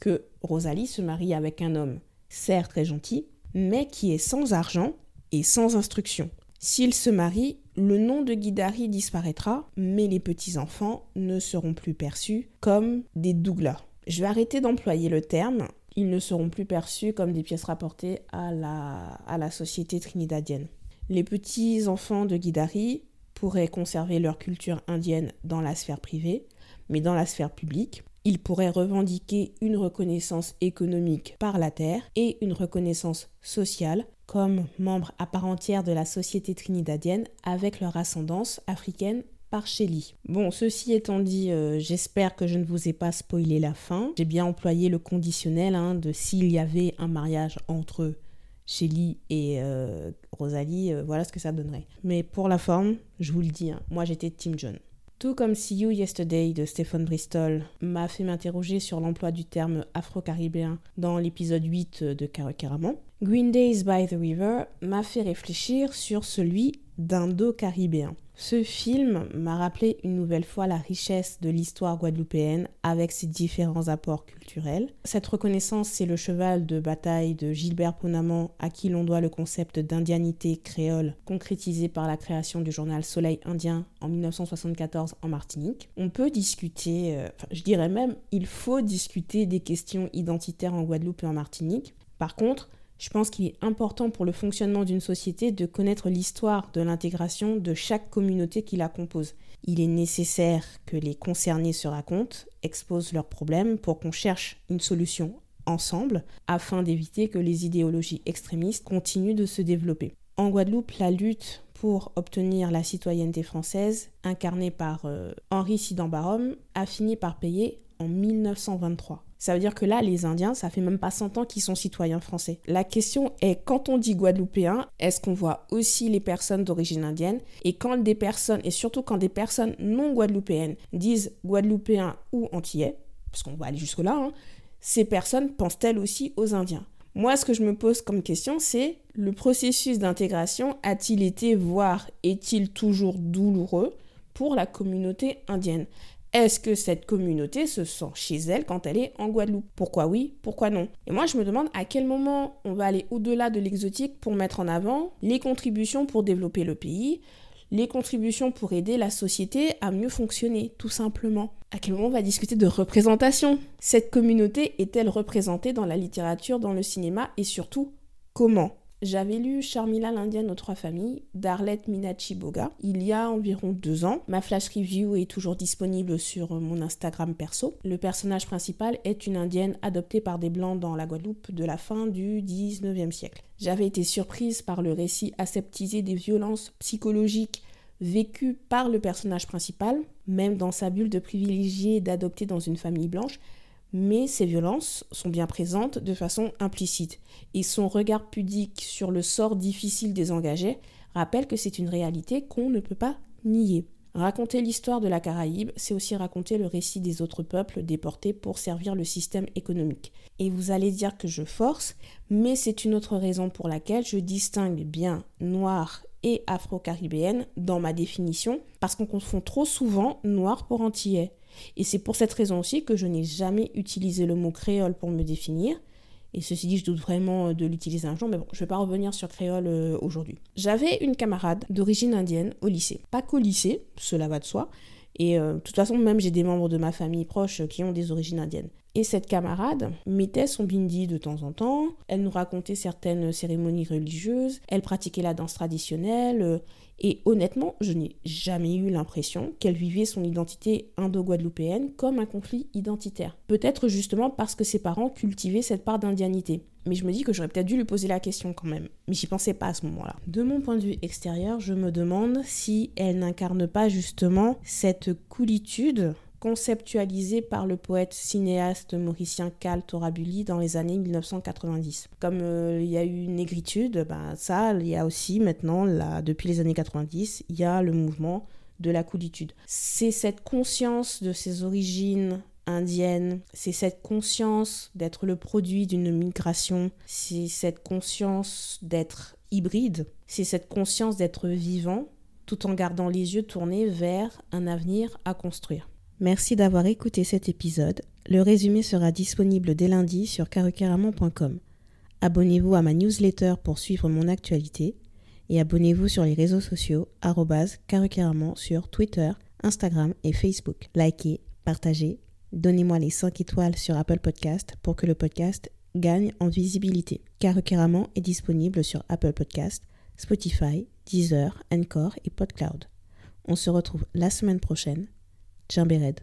que Rosalie se marie avec un homme, certes très gentil, mais qui est sans argent et sans instruction. S'il se marie, le nom de Guidari disparaîtra, mais les petits-enfants ne seront plus perçus comme des Douglas. Je vais arrêter d'employer le terme, ils ne seront plus perçus comme des pièces rapportées à la, société trinidadienne. Les petits-enfants de Guidari pourraient conserver leur culture indienne dans la sphère privée, mais dans la sphère publique, il pourrait revendiquer une reconnaissance économique par la terre et une reconnaissance sociale comme membres à part entière de la société trinidadienne avec leur ascendance africaine par Shelley. Bon, ceci étant dit, euh, j'espère que je ne vous ai pas spoilé la fin. J'ai bien employé le conditionnel hein, de s'il y avait un mariage entre Shelley et euh, Rosalie, euh, voilà ce que ça donnerait. Mais pour la forme, je vous le dis, hein, moi j'étais Team John. Tout comme See You Yesterday de Stephen Bristol m'a fait m'interroger sur l'emploi du terme afro-caribéen dans l'épisode 8 de Caraman, Green Days by the River m'a fait réfléchir sur celui d'indo-caribéen. Ce film m'a rappelé une nouvelle fois la richesse de l'histoire guadeloupéenne avec ses différents apports culturels. Cette reconnaissance, c'est le cheval de bataille de Gilbert Ponamant à qui l'on doit le concept d'indianité créole concrétisé par la création du journal Soleil indien en 1974 en Martinique. On peut discuter, euh, je dirais même, il faut discuter des questions identitaires en Guadeloupe et en Martinique. Par contre, je pense qu'il est important pour le fonctionnement d'une société de connaître l'histoire de l'intégration de chaque communauté qui la compose. Il est nécessaire que les concernés se racontent, exposent leurs problèmes pour qu'on cherche une solution ensemble afin d'éviter que les idéologies extrémistes continuent de se développer. En Guadeloupe, la lutte pour obtenir la citoyenneté française, incarnée par euh, Henri Sidan a fini par payer en 1923. Ça veut dire que là, les Indiens, ça fait même pas 100 ans qu'ils sont citoyens français. La question est, quand on dit guadeloupéen, est-ce qu'on voit aussi les personnes d'origine indienne? Et quand des personnes, et surtout quand des personnes non guadeloupéennes disent guadeloupéen ou antillais, parce qu'on va aller jusque-là, hein, ces personnes pensent-elles aussi aux Indiens? Moi, ce que je me pose comme question, c'est le processus d'intégration a-t-il été, voire est-il toujours douloureux pour la communauté indienne? Est-ce que cette communauté se sent chez elle quand elle est en Guadeloupe? Pourquoi oui? Pourquoi non? Et moi, je me demande à quel moment on va aller au-delà de l'exotique pour mettre en avant les contributions pour développer le pays, les contributions pour aider la société à mieux fonctionner, tout simplement. À quel moment on va discuter de représentation? Cette communauté est-elle représentée dans la littérature, dans le cinéma? Et surtout comment? J'avais lu Charmila l'Indienne aux trois familles d'Arlette Minachi Boga il y a environ deux ans. Ma flash review est toujours disponible sur mon Instagram perso. Le personnage principal est une Indienne adoptée par des Blancs dans la Guadeloupe de la fin du 19e siècle. J'avais été surprise par le récit aseptisé des violences psychologiques vécues par le personnage principal, même dans sa bulle de privilégié d'adopter dans une famille blanche mais ces violences sont bien présentes de façon implicite, et son regard pudique sur le sort difficile des engagés rappelle que c'est une réalité qu'on ne peut pas nier. Raconter l'histoire de la Caraïbe, c'est aussi raconter le récit des autres peuples déportés pour servir le système économique. Et vous allez dire que je force, mais c'est une autre raison pour laquelle je distingue bien noir et afro-caribéenne dans ma définition, parce qu'on confond trop souvent noir pour antillais. Et c'est pour cette raison aussi que je n'ai jamais utilisé le mot créole pour me définir. Et ceci dit, je doute vraiment de l'utiliser un jour, mais bon, je ne vais pas revenir sur créole euh, aujourd'hui. J'avais une camarade d'origine indienne au lycée. Pas qu'au lycée, cela va de soi. Et euh, de toute façon, même j'ai des membres de ma famille proche qui ont des origines indiennes. Et cette camarade mettait son bindi de temps en temps, elle nous racontait certaines cérémonies religieuses, elle pratiquait la danse traditionnelle, et honnêtement, je n'ai jamais eu l'impression qu'elle vivait son identité indo-guadeloupéenne comme un conflit identitaire. Peut-être justement parce que ses parents cultivaient cette part d'indianité. Mais je me dis que j'aurais peut-être dû lui poser la question quand même. Mais j'y pensais pas à ce moment-là. De mon point de vue extérieur, je me demande si elle n'incarne pas justement cette coolitude conceptualisé par le poète cinéaste mauricien Cal Torabuli dans les années 1990. Comme euh, il y a eu une négritude, ben, ça, il y a aussi maintenant, là, depuis les années 90, il y a le mouvement de la coolitude. C'est cette conscience de ses origines indiennes, c'est cette conscience d'être le produit d'une migration, c'est cette conscience d'être hybride, c'est cette conscience d'être vivant tout en gardant les yeux tournés vers un avenir à construire. Merci d'avoir écouté cet épisode. Le résumé sera disponible dès lundi sur carucaramon.com. Abonnez-vous à ma newsletter pour suivre mon actualité et abonnez-vous sur les réseaux sociaux carucaramon sur Twitter, Instagram et Facebook. Likez, partagez, donnez-moi les 5 étoiles sur Apple Podcast pour que le podcast gagne en visibilité. Carucaramon est disponible sur Apple Podcast, Spotify, Deezer, Encore et PodCloud. On se retrouve la semaine prochaine Jambéred.